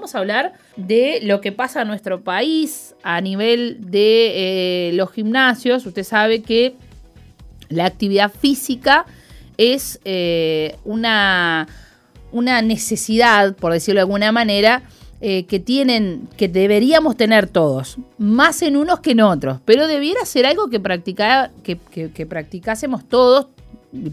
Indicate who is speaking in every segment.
Speaker 1: vamos a hablar de lo que pasa en nuestro país a nivel de eh, los gimnasios. Usted sabe que la actividad física es eh, una, una necesidad, por decirlo de alguna manera, eh, que tienen, que deberíamos tener todos, más en unos que en otros, pero debiera ser algo que, que, que, practicásemos todos,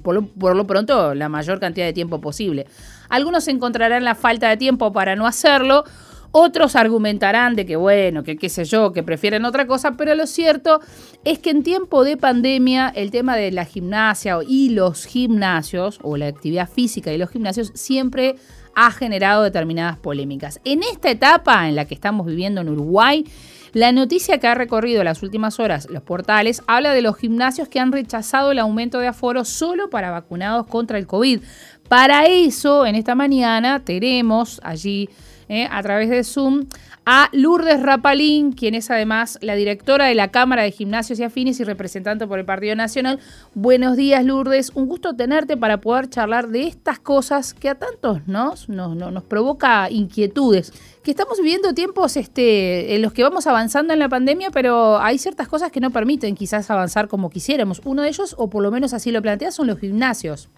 Speaker 1: por lo, pronto la mayor cantidad de tiempo posible. Algunos encontrarán la falta de tiempo para no hacerlo, otros argumentarán de que, bueno, que qué sé yo, que prefieren otra cosa, pero lo cierto es que en tiempo de pandemia el tema de la gimnasia y los gimnasios, o la actividad física y los gimnasios, siempre ha generado determinadas polémicas. En esta etapa en la que estamos viviendo en Uruguay, la noticia que ha recorrido las últimas horas los portales habla de los gimnasios que han rechazado el aumento de aforo solo para vacunados contra el COVID. Para eso, en esta mañana tenemos allí eh, a través de Zoom a Lourdes Rapalín, quien es además la directora de la Cámara de Gimnasios y Afines y representante por el Partido Nacional. Buenos días, Lourdes. Un gusto tenerte para poder charlar de estas cosas que a tantos nos, nos, provoca inquietudes. Que estamos viviendo tiempos este, en los que vamos avanzando en la pandemia, pero hay ciertas cosas que no permiten quizás avanzar como quisiéramos. Uno de ellos, o por lo menos así lo plantea, son los gimnasios.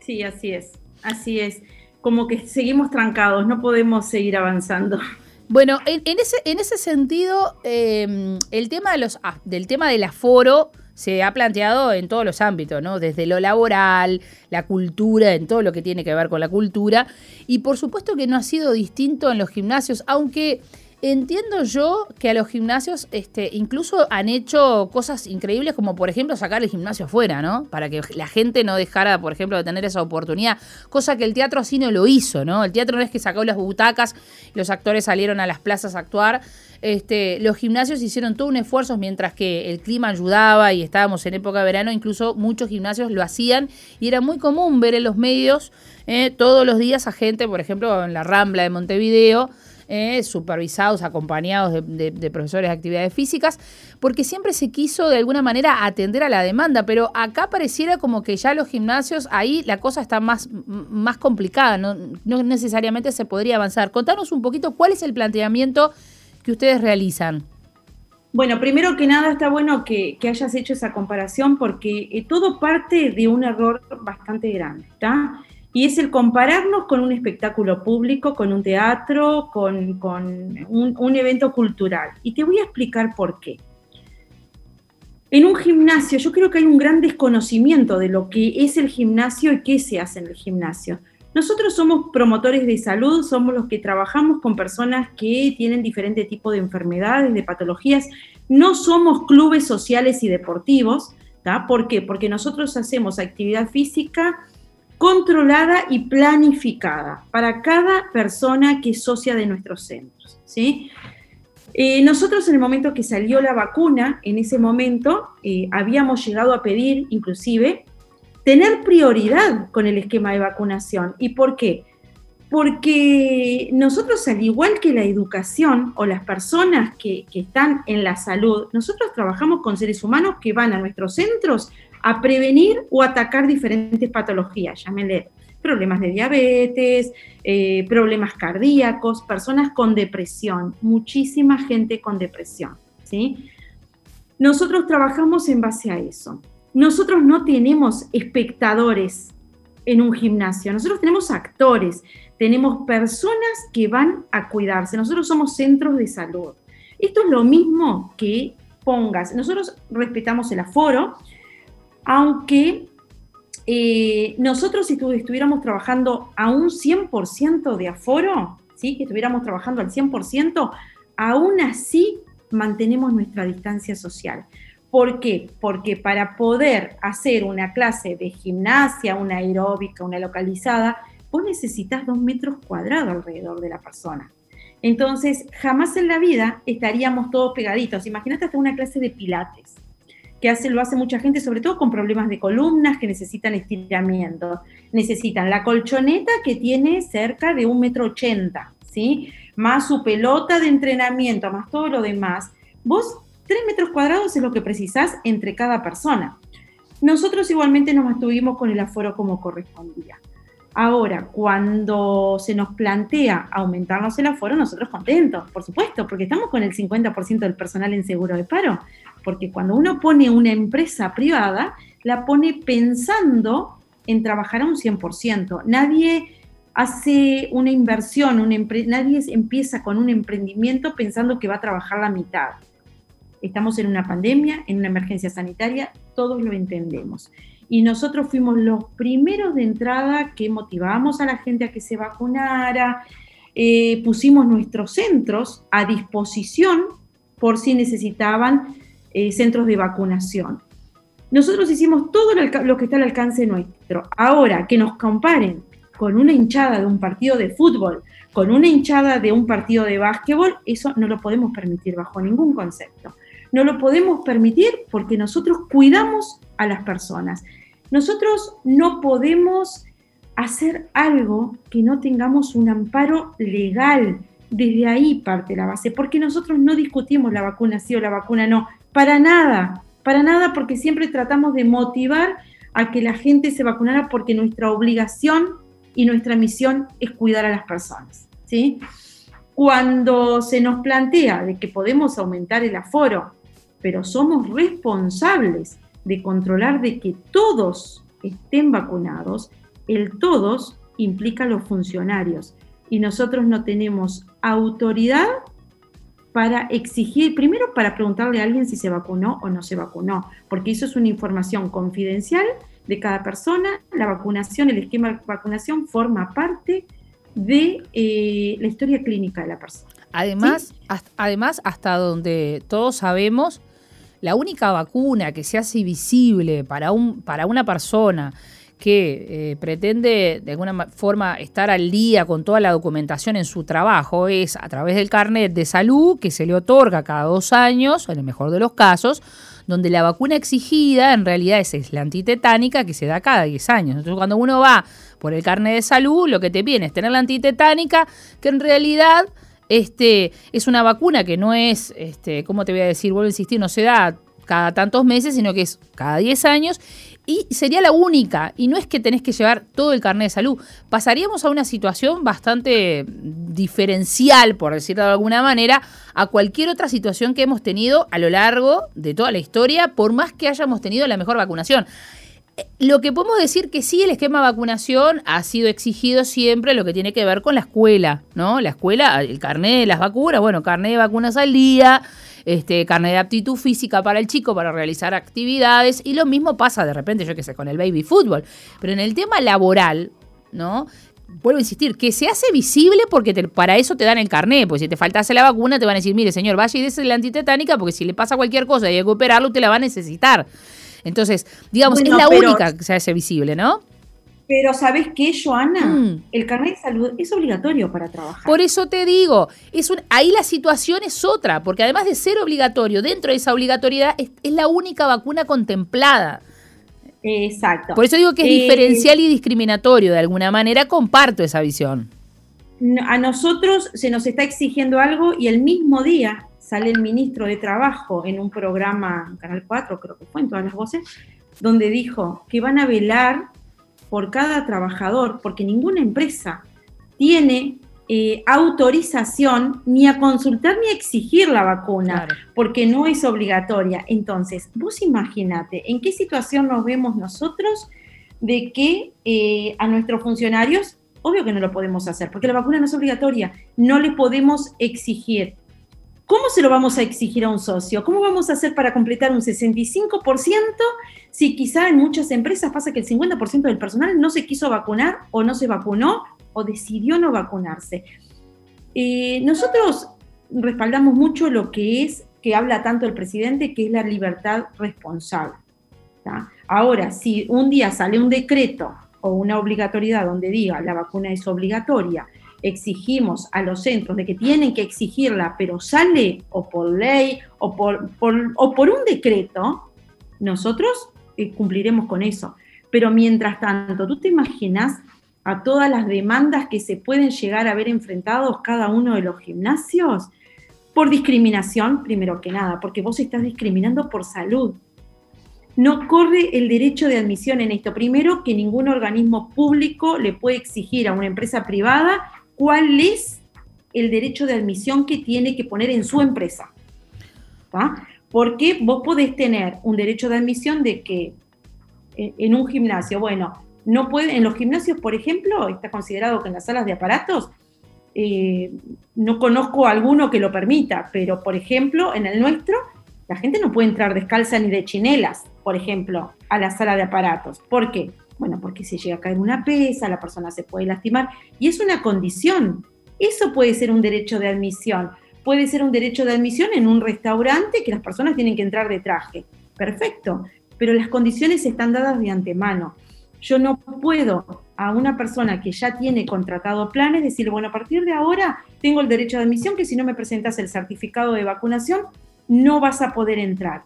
Speaker 2: Sí, así es, así es como que seguimos trancados, no podemos seguir avanzando.
Speaker 1: Bueno, en, ese, en ese sentido, em, el tema de los, ah, del tema del aforo se ha planteado en todos los ámbitos, ¿no? Desde lo laboral, la cultura, en todo lo que tiene que ver con la cultura. Y por supuesto que no ha sido distinto en los gimnasios, aunque Entiendo yo que a los gimnasios este, incluso han hecho cosas increíbles como por ejemplo sacar el gimnasio afuera, ¿no? Para que la gente no dejara, por ejemplo, de tener esa oportunidad. Cosa que el teatro así no lo hizo, ¿no? El teatro no es que sacó las butacas, los actores salieron a las plazas a actuar. Este, los gimnasios hicieron todo un esfuerzo mientras que el clima ayudaba y estábamos en época de verano, incluso muchos gimnasios lo hacían y era muy común ver en los medios eh, todos los días a gente, por ejemplo, en la Rambla de Montevideo, eh, supervisados, acompañados de, profesores de actividades físicas, porque siempre se quiso de alguna manera atender a la demanda, pero acá pareciera como que ya los gimnasios, ahí la cosa está más, más complicada, no, necesariamente se podría avanzar. Contanos un poquito cuál es el planteamiento que ustedes realizan.
Speaker 2: Bueno, primero que nada está bueno que, hayas hecho esa comparación porque eh, todo parte de un error bastante grande, ¿está? Y es el compararnos con un espectáculo público, con un teatro, con, un, evento cultural. Y te voy a explicar por qué. En un gimnasio, yo creo que hay un gran desconocimiento de lo que es el gimnasio y qué se hace en el gimnasio. Nosotros somos promotores de salud, somos los que trabajamos con personas que tienen diferente tipo de enfermedades, de patologías. No somos clubes sociales y deportivos. ¿Por qué? Porque nosotros hacemos actividad física controlada y planificada para cada persona que es socia de nuestros centros. ¿sí? Eh, nosotros en el momento que salió la vacuna, en ese momento eh, habíamos llegado a pedir inclusive tener prioridad con el esquema de vacunación. ¿Y por qué? Porque nosotros, al igual que la educación o las personas que, que están en la salud, nosotros trabajamos con seres humanos que van a nuestros centros a prevenir o atacar diferentes patologías, llámenle problemas de diabetes, eh, problemas cardíacos, personas con depresión, muchísima gente con depresión. ¿sí? Nosotros trabajamos en base a eso. Nosotros no tenemos espectadores en un gimnasio, nosotros tenemos actores, tenemos personas que van a cuidarse, nosotros somos centros de salud. Esto es lo mismo que pongas, nosotros respetamos el aforo, aunque eh, nosotros si estuviéramos trabajando a un 100% de aforo, ¿sí? que estuviéramos trabajando al 100%, aún así mantenemos nuestra distancia social. ¿Por qué? Porque para poder hacer una clase de gimnasia, una aeróbica, una localizada, vos necesitas dos metros cuadrados alrededor de la persona. Entonces, jamás en la vida estaríamos todos pegaditos. Imagínate hasta una clase de pilates que hace, lo hace mucha gente, sobre todo con problemas de columnas que necesitan estiramiento. Necesitan la colchoneta que tiene cerca de un metro ochenta, ¿sí? Más su pelota de entrenamiento, más todo lo demás. Vos, tres metros cuadrados es lo que precisás entre cada persona. Nosotros igualmente nos mantuvimos con el aforo como correspondía. Ahora, cuando se nos plantea aumentarnos el aforo, nosotros contentos, por supuesto, porque estamos con el 50% del personal en seguro de paro. Porque cuando uno pone una empresa privada, la pone pensando en trabajar a un 100%. Nadie hace una inversión, nadie empieza con un emprendimiento pensando que va a trabajar la mitad. Estamos en una pandemia, en una emergencia sanitaria, todos lo entendemos y nosotros fuimos los primeros de entrada que motivamos a la gente a que se vacunara, eh, pusimos nuestros centros a disposición por si necesitaban eh, centros de vacunación. Nosotros hicimos todo lo que está al alcance nuestro. Ahora, que nos comparen con una hinchada de un partido de fútbol, con una hinchada de un partido de básquetbol, eso no lo podemos permitir bajo ningún concepto. No lo podemos permitir porque nosotros cuidamos a las personas. Nosotros no podemos hacer algo que no tengamos un amparo legal. Desde ahí parte la base, porque nosotros no discutimos la vacuna sí o la vacuna no, para nada, para nada, porque siempre tratamos de motivar a que la gente se vacunara porque nuestra obligación y nuestra misión es cuidar a las personas. ¿sí? Cuando se nos plantea de que podemos aumentar el aforo, pero somos responsables de controlar de que todos estén vacunados, el todos implica los funcionarios y nosotros no tenemos autoridad para exigir, primero para preguntarle a alguien si se vacunó o no se vacunó, porque eso es una información confidencial de cada persona. La vacunación, el esquema de vacunación forma parte de eh, la historia clínica de la persona.
Speaker 1: Además, además, hasta donde todos sabemos, la única vacuna que se hace visible para, un, para una persona que eh, pretende de alguna forma estar al día con toda la documentación en su trabajo es a través del carnet de salud que se le otorga cada dos años, en el mejor de los casos, donde la vacuna exigida en realidad es, la antitetánica que se da cada 10 años. Entonces cuando uno va por el carnet de salud, lo que te viene es tener la antitetánica que en realidad este, es una vacuna que no es, este, ¿cómo te voy a decir? Vuelvo a insistir, no se da cada tantos meses, sino que es cada 10 años y sería la única. Y no es que tenés que llevar todo el carnet de salud. Pasaríamos a una situación bastante diferencial, por decirlo de alguna manera, a cualquier otra situación que hemos tenido a lo largo de toda la historia, por más que hayamos tenido la mejor vacunación. Lo que podemos decir que sí, el esquema de vacunación ha sido exigido siempre lo que tiene que ver con la escuela, ¿no? La escuela, el carnet de las vacunas, bueno, carnet de vacunas al día, este, carnet de aptitud física para el chico para realizar actividades, y lo mismo pasa de repente, yo qué sé, con el baby fútbol. Pero en el tema laboral, ¿no? vuelvo a insistir, que se hace visible porque para eso te dan el carnet, porque si te faltase la vacuna te van a decir, mire señor, vaya y dése la antitetánica porque si le pasa cualquier cosa y hay que operarlo, usted la va a necesitar. Entonces, digamos, es la única que se hace visible, ¿no?
Speaker 2: Pero ¿sabes qué, Joana? Mm. El carnet de salud es obligatorio para trabajar.
Speaker 1: Por eso te digo, es un, ahí la situación es otra, porque además de ser obligatorio, dentro de esa obligatoriedad es, la única vacuna contemplada.
Speaker 2: Exacto.
Speaker 1: Por eso digo que es eh, diferencial y discriminatorio, de alguna manera comparto esa visión.
Speaker 2: A nosotros se nos está exigiendo algo y el mismo día sale el ministro de Trabajo en un programa, Canal 4, creo que fue en todas las voces, donde dijo que van a velar por cada trabajador, porque ninguna empresa tiene eh, autorización ni a consultar ni a exigir la vacuna, porque no es obligatoria. Entonces, vos imagínate en qué situación nos vemos nosotros de que eh, a nuestros funcionarios, obvio que no lo podemos hacer, porque la vacuna no es obligatoria, no le podemos exigir. ¿Cómo se lo vamos a exigir a un socio? ¿Cómo vamos a hacer para completar un 65% si quizá en muchas empresas pasa que el 50% del personal no se quiso vacunar o no se vacunó o decidió no vacunarse? Eh, nosotros respaldamos mucho lo que es, que habla tanto el presidente, que es la libertad responsable. Ahora, si un día sale un decreto o una obligatoriedad donde diga la vacuna es obligatoria, exigimos a los centros de que tienen que exigirla, pero sale o por ley o por, o por un decreto, nosotros eh, cumpliremos con eso. Pero mientras tanto, ¿tú te imaginas a todas las demandas que se pueden llegar a ver enfrentados cada uno de los gimnasios? Por discriminación, primero que nada, porque vos estás discriminando por salud. no corre el derecho de admisión en esto. Primero, que ningún organismo público le puede exigir a una empresa privada cuál es el derecho de admisión que tiene que poner en su empresa. Porque vos podés tener un derecho de admisión de que eh, en un gimnasio, bueno, no puede, en los gimnasios, por ejemplo, está considerado que en las salas de aparatos, eh, no conozco alguno que lo permita, pero por ejemplo, en el nuestro, la gente no puede entrar descalza ni de chinelas, por ejemplo, a la sala de aparatos. ¿Por qué? Porque si llega a caer una pesa, la persona se puede lastimar y es una condición. Eso puede ser un derecho de admisión. Puede ser un derecho de admisión en un restaurante que las personas tienen que entrar de traje. Perfecto, pero las condiciones están dadas de antemano. Yo no puedo a una persona que ya tiene contratado planes decirle, bueno, a partir de ahora tengo el derecho de admisión que si no me presentas el certificado de vacunación no vas a poder entrar.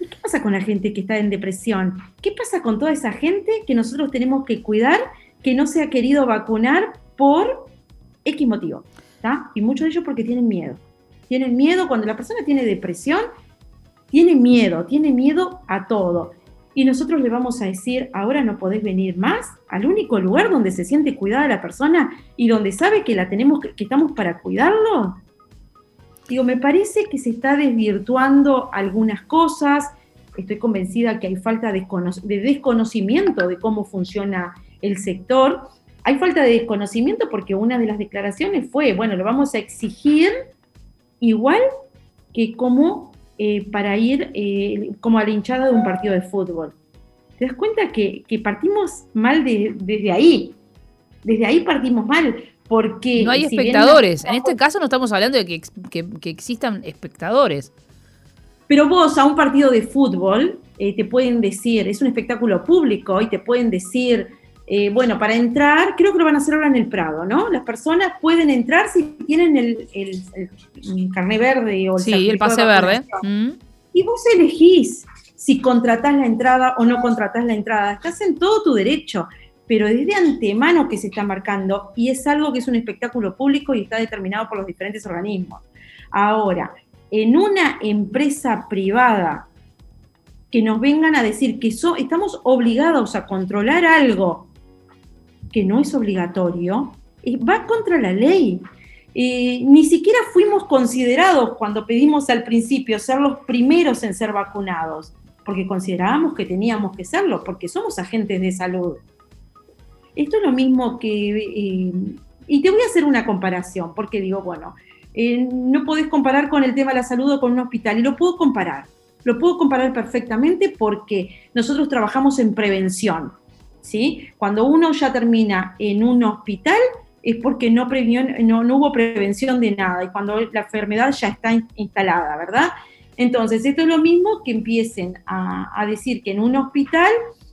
Speaker 2: ¿Y qué pasa con la gente que está en depresión? ¿Qué pasa con toda esa gente que nosotros tenemos que cuidar que no se ha querido vacunar por X motivo? Y muchos de ellos porque tienen miedo. Tienen miedo cuando la persona tiene depresión, tiene miedo, tiene miedo a todo y nosotros le vamos a decir, ahora no podés venir más al único lugar donde se siente cuidada la persona y donde sabe que la tenemos, que estamos para cuidarlo. Digo, me parece que se está desvirtuando algunas cosas. Estoy convencida que hay falta de, de desconocimiento de cómo funciona el sector. Hay falta de desconocimiento porque una de las declaraciones fue, bueno, lo vamos a exigir igual que como eh, para ir eh, como a la hinchada de un partido de fútbol. ¿Te das cuenta que, partimos mal desde ahí? Desde ahí partimos mal. Porque
Speaker 1: no hay espectadores. en este caso no estamos hablando de que, que, existan espectadores.
Speaker 2: Pero vos a un partido de fútbol eh, te pueden decir, es un espectáculo público y te pueden decir, eh, bueno, para entrar, creo que lo van a hacer ahora en el Prado, ¿no? Las personas pueden entrar si tienen el, el, carné verde o
Speaker 1: el, sí, el pase verde. Mm.
Speaker 2: Y vos elegís si contratás la entrada o no contratás la entrada. Estás en todo tu derecho, pero desde antemano que se está marcando y es algo que es un espectáculo público y está determinado por los diferentes organismos. Ahora, en una empresa privada que nos vengan a decir que estamos obligados a controlar algo que no es obligatorio, eh, va contra la ley. Eh, ni siquiera fuimos considerados cuando pedimos al principio ser los primeros en ser vacunados, porque considerábamos que teníamos que serlo, porque somos agentes de salud. Esto es lo mismo que... Eh, y te voy a hacer una comparación, porque digo, bueno, no podés comparar con el tema de la salud o con un hospital, y lo puedo comparar. Lo puedo comparar perfectamente porque nosotros trabajamos en prevención. Cuando uno ya termina en un hospital es porque no, no, hubo prevención de nada y cuando la enfermedad ya está instalada, ¿verdad? Entonces, esto es lo mismo que empiecen a, decir que en un hospital,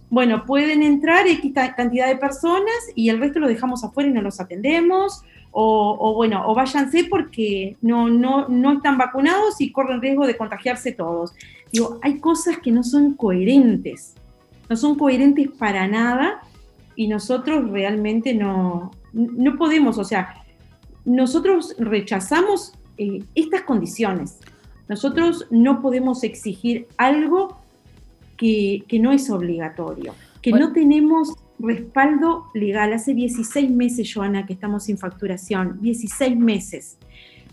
Speaker 2: bueno, pueden entrar X cantidad de personas y el resto lo dejamos afuera y no los atendemos, o, bueno, o váyanse porque no, no, no están vacunados y corren riesgo de contagiarse todos. Digo, hay cosas que no son coherentes no son coherentes para nada y nosotros realmente no, no podemos, o sea, nosotros rechazamos eh, estas condiciones. Nosotros no podemos exigir algo que, no es obligatorio, que no tenemos respaldo legal. Hace 16 meses, Joana, que estamos sin facturación, 16 meses.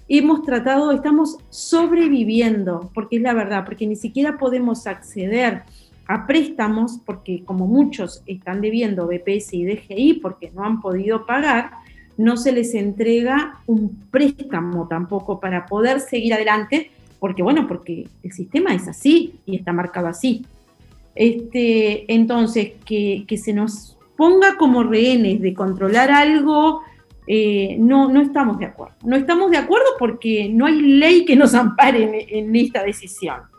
Speaker 2: Hemos tratado, estamos sobreviviendo, porque es la verdad, porque ni siquiera podemos acceder a préstamos, porque como muchos están debiendo BPS y DGI porque no han podido pagar, no se les entrega un préstamo tampoco para poder seguir adelante, porque bueno, porque el sistema es así y está marcado así. Este, entonces, que, se nos ponga como rehenes de controlar algo, eh, no, no estamos de acuerdo. No estamos de acuerdo porque no hay ley que nos ampare en esta decisión.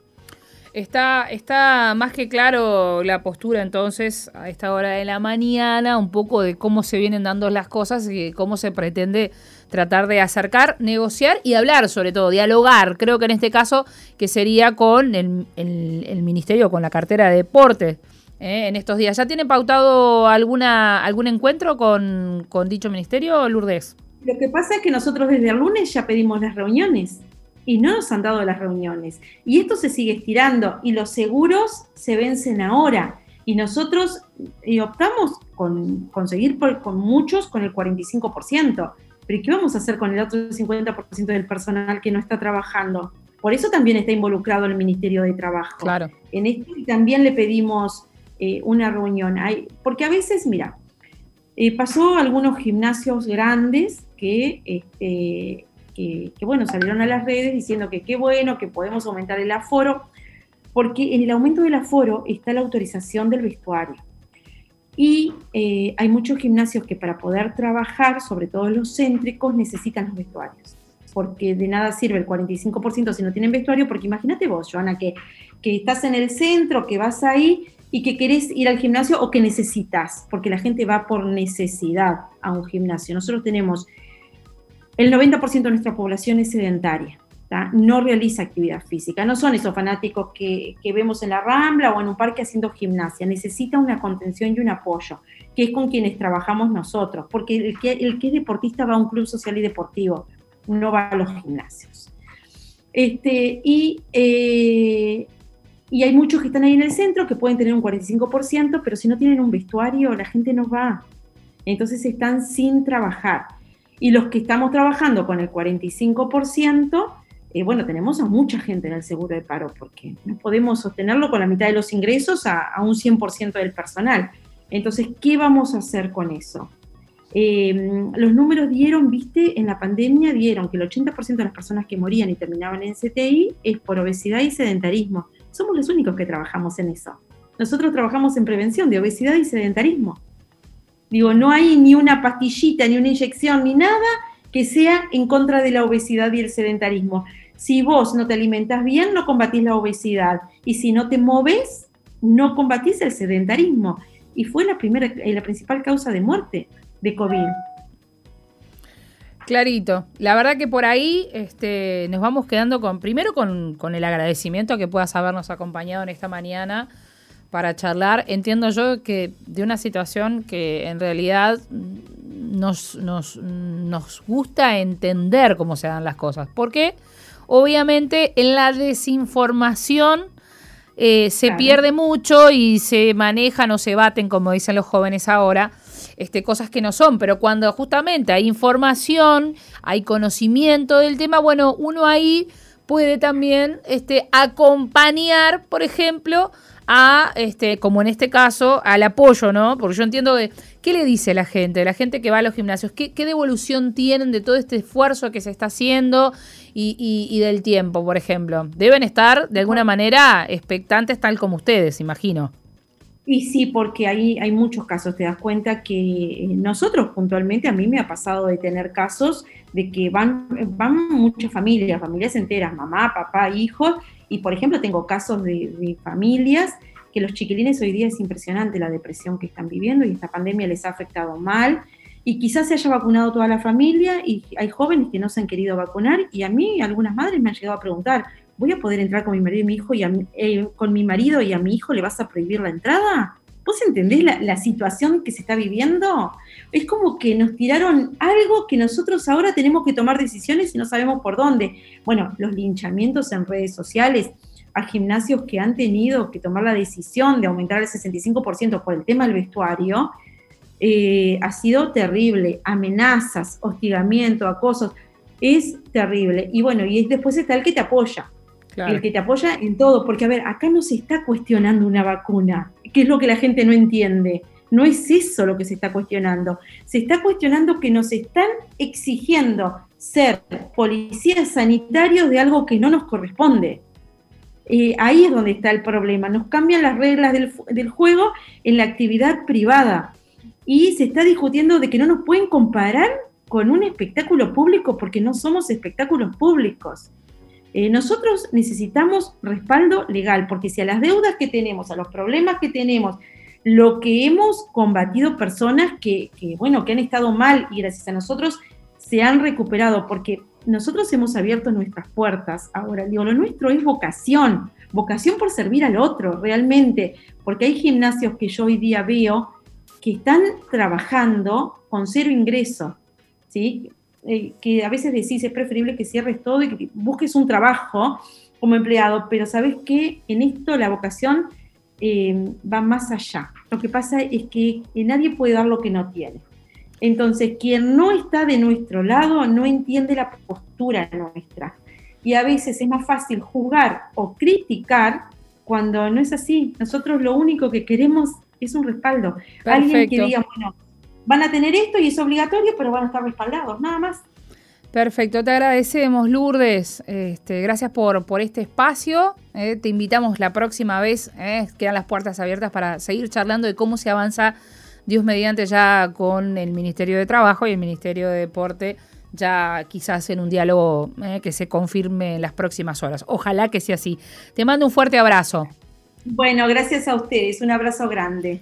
Speaker 1: Está, está más que claro la postura entonces a esta hora de la mañana, un poco de cómo se vienen dando las cosas y cómo se pretende tratar de acercar, negociar y hablar sobre todo, dialogar. Creo que en este caso que sería con el, ministerio, con la cartera de deporte. ¿eh? en estos días. ¿Ya tiene pautado alguna, algún encuentro con, dicho ministerio, Lourdes?
Speaker 2: Lo que pasa es que nosotros desde el lunes ya pedimos las reuniones y no nos han dado las reuniones. Y esto se sigue estirando y los seguros se vencen ahora. Y nosotros optamos con conseguir con muchos con el 45%. Pero ¿qué vamos a hacer con el otro 50% del personal que no está trabajando? Por eso también está involucrado el Ministerio de Trabajo.
Speaker 1: Claro.
Speaker 2: En esto también le pedimos eh, una reunión. Hay, porque a veces, mira, eh, pasó algunos gimnasios grandes que, este, que, bueno, salieron a las redes diciendo que qué bueno, que podemos aumentar el aforo, porque en el aumento del aforo está la autorización del vestuario. Y eh, hay muchos gimnasios que para poder trabajar, sobre todo los céntricos, necesitan los vestuarios. Porque de nada sirve el 45% si no tienen vestuario, porque imagínate vos, Joana, que, que estás en el centro, que vas ahí y que querés ir al gimnasio o que necesitas, porque la gente va por necesidad a un gimnasio. Nosotros tenemos el 90% de nuestra población es sedentaria no realiza actividad física. No son esos fanáticos que, vemos en la Rambla o en un parque haciendo gimnasia. Necesita una contención y un apoyo, que es con quienes trabajamos nosotros, porque el que, el que es deportista va a un club social y deportivo, no va a los gimnasios. Este, y, eh, y hay muchos que están ahí en el centro que pueden tener un 45%, pero si no tienen un vestuario, la gente no va. Entonces están sin trabajar. Y los que estamos trabajando con el 45%, bueno, tenemos a mucha gente en el seguro de paro porque no podemos sostenerlo con la mitad de los ingresos a, un 100% del personal. Entonces, ¿qué vamos a hacer con eso? Em, los números dieron, viste, en la pandemia dieron que el 80% de las personas que morían y terminaban en CTI es por obesidad y sedentarismo. Somos los únicos que trabajamos en eso. Nosotros trabajamos en prevención de obesidad y sedentarismo. Digo, no hay ni una pastillita, ni una inyección, ni nada que sea en contra de la obesidad y el sedentarismo. Si vos no te alimentas bien, no combatís la obesidad. Y si no te moves, no combatís el sedentarismo. Y fue la, primera, eh, la principal causa de muerte de COVID.
Speaker 1: Clarito. La verdad que por ahí este, nos vamos quedando con, primero con, el agradecimiento que puedas habernos acompañado en esta mañana para charlar. Entiendo yo que de una situación que en realidad nos, nos, nos gusta entender cómo se dan las cosas. ¿Por qué? Obviamente en la desinformación eh, se pierde mucho y se manejan o se baten, como dicen los jóvenes ahora, este, cosas que no son, pero cuando justamente hay información, hay conocimiento del tema, bueno, uno ahí puede también este, acompañar, por ejemplo, a, este, como en este caso, al apoyo, ¿no? Porque yo entiendo que, ¿qué le dice la gente? La gente que va a los gimnasios, ¿qué, qué devolución tienen de todo este esfuerzo que se está haciendo y, y, del tiempo, por ejemplo? Deben estar, de alguna manera, expectantes tal como ustedes, imagino.
Speaker 2: Y sí, porque hay, hay muchos casos, te das cuenta que eh, nosotros puntualmente, a mí me ha pasado de tener casos de que van, van muchas familias, familias enteras, mamá, papá, hijos, y por ejemplo tengo casos de, familias que los chiquilines hoy día es impresionante la depresión que están viviendo y esta pandemia les ha afectado mal y quizás se haya vacunado toda la familia y hay jóvenes que no se han querido vacunar y a mí algunas madres me han llegado a preguntar, ¿voy a poder entrar con mi marido y mi hijo y eh, con mi marido y a mi hijo le vas a prohibir la entrada? ¿Vos entendés la, situación que se está viviendo? Es como que nos tiraron algo que nosotros ahora tenemos que tomar decisiones y no sabemos por dónde. Bueno, los linchamientos en redes sociales a gimnasios que han tenido que tomar la decisión de aumentar el 65% por el tema del vestuario, eh, ha sido terrible. Amenazas, hostigamiento, acosos, es terrible. Y bueno, y después está el que te apoya. El que te apoya en todo, porque a ver, acá no se está cuestionando una vacuna, que es lo que la gente no entiende. No es eso lo que se está cuestionando. Se está cuestionando que nos están exigiendo ser policías sanitarios de algo que no nos corresponde. Ahí es donde está el problema. Nos cambian las reglas del, del, juego en la actividad privada y se está discutiendo de que no nos pueden comparar con un espectáculo público porque no somos espectáculos públicos. Eh, nosotros necesitamos respaldo legal, porque si a las deudas que tenemos, a los problemas que tenemos, lo que hemos combatido personas que, bueno, que han estado mal y gracias a nosotros se han recuperado, porque nosotros hemos abierto nuestras puertas. Ahora, digo, lo nuestro es vocación, vocación por servir al otro, realmente, porque hay gimnasios que yo hoy día veo que están trabajando con cero ingreso, ¿sí? eh, que a veces decís es preferible que cierres todo y que busques un trabajo como empleado, pero sabes que en esto la vocación eh, va más allá. Lo que pasa es que nadie puede dar lo que no tiene. Entonces, quien no está de nuestro lado no entiende la postura nuestra. Y a veces es más fácil juzgar o criticar cuando no es así. Nosotros lo único que queremos es un respaldo. Alguien que diga, bueno, van a tener esto y es obligatorio, pero van a estar respaldados, nada más.
Speaker 1: Perfecto, te agradecemos Lourdes, este, gracias por, por este espacio, eh, te invitamos la próxima vez, eh, quedan las puertas abiertas para seguir charlando de cómo se avanza Dios mediante ya con el Ministerio de Trabajo y el Ministerio de Deporte, ya quizás en un diálogo eh, que se confirme en las próximas horas. Ojalá que sea así. Te mando un fuerte abrazo.
Speaker 2: Bueno, gracias a ustedes, un abrazo grande.